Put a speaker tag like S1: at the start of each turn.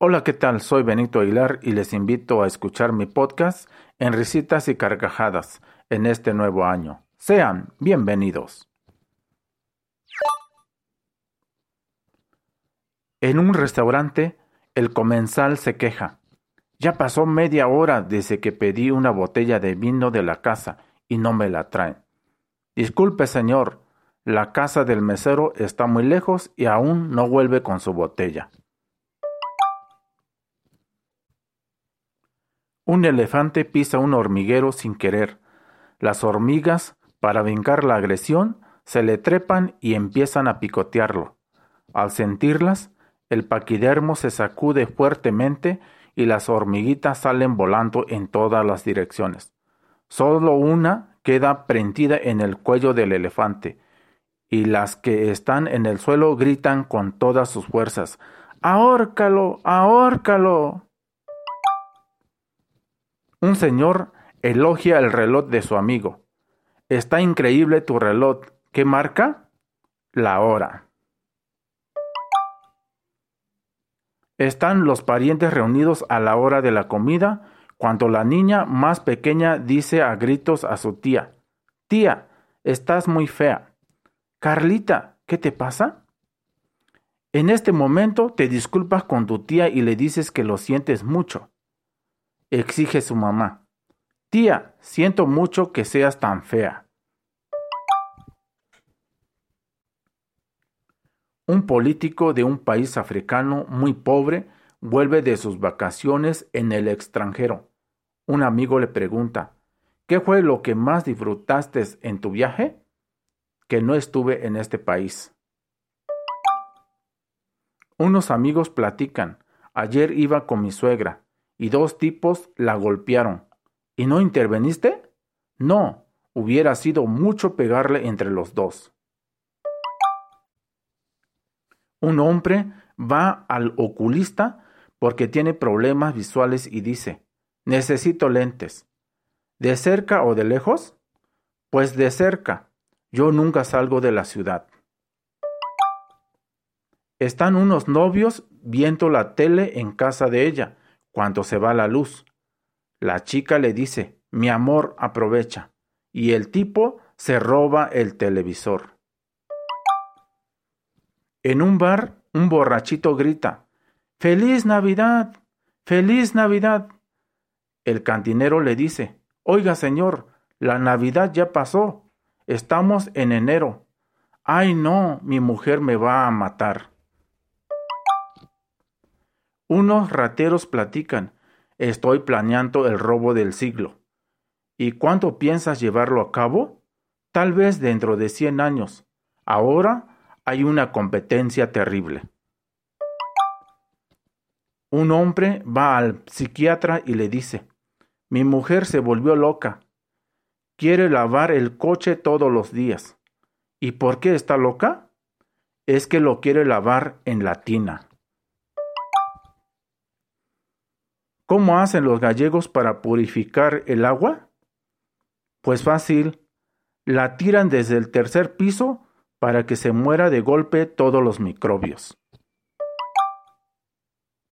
S1: Hola, ¿qué tal? Soy Benito Aguilar y les invito a escuchar mi podcast en risitas y carcajadas en este nuevo año. Sean bienvenidos. En un restaurante, el comensal se queja. Ya pasó media hora desde que pedí una botella de vino de la casa y no me la traen. Disculpe, señor, la casa del mesero está muy lejos y aún no vuelve con su botella. Un elefante pisa un hormiguero sin querer. Las hormigas, para vengar la agresión, se le trepan y empiezan a picotearlo. Al sentirlas, el paquidermo se sacude fuertemente y las hormiguitas salen volando en todas las direcciones. Solo una queda prendida en el cuello del elefante, y las que están en el suelo gritan con todas sus fuerzas ¡Ahórcalo! ¡Ahórcalo! Un señor elogia el reloj de su amigo. Está increíble tu reloj. ¿Qué marca? La hora. Están los parientes reunidos a la hora de la comida cuando la niña más pequeña dice a gritos a su tía, Tía, estás muy fea. Carlita, ¿qué te pasa? En este momento te disculpas con tu tía y le dices que lo sientes mucho exige su mamá. Tía, siento mucho que seas tan fea. Un político de un país africano muy pobre vuelve de sus vacaciones en el extranjero. Un amigo le pregunta, ¿qué fue lo que más disfrutaste en tu viaje? Que no estuve en este país. Unos amigos platican, ayer iba con mi suegra, y dos tipos la golpearon. ¿Y no interveniste? No, hubiera sido mucho pegarle entre los dos. Un hombre va al oculista porque tiene problemas visuales y dice, necesito lentes. ¿De cerca o de lejos? Pues de cerca. Yo nunca salgo de la ciudad. Están unos novios viendo la tele en casa de ella cuando se va la luz. La chica le dice, mi amor, aprovecha. Y el tipo se roba el televisor. En un bar, un borrachito grita, ¡Feliz Navidad! ¡Feliz Navidad! El cantinero le dice, Oiga, señor, la Navidad ya pasó. Estamos en enero. Ay, no, mi mujer me va a matar. Unos rateros platican, estoy planeando el robo del siglo. ¿Y cuánto piensas llevarlo a cabo? Tal vez dentro de cien años. Ahora hay una competencia terrible. Un hombre va al psiquiatra y le dice, mi mujer se volvió loca. Quiere lavar el coche todos los días. ¿Y por qué está loca? Es que lo quiere lavar en la tina. ¿Cómo hacen los gallegos para purificar el agua? Pues fácil, la tiran desde el tercer piso para que se muera de golpe todos los microbios.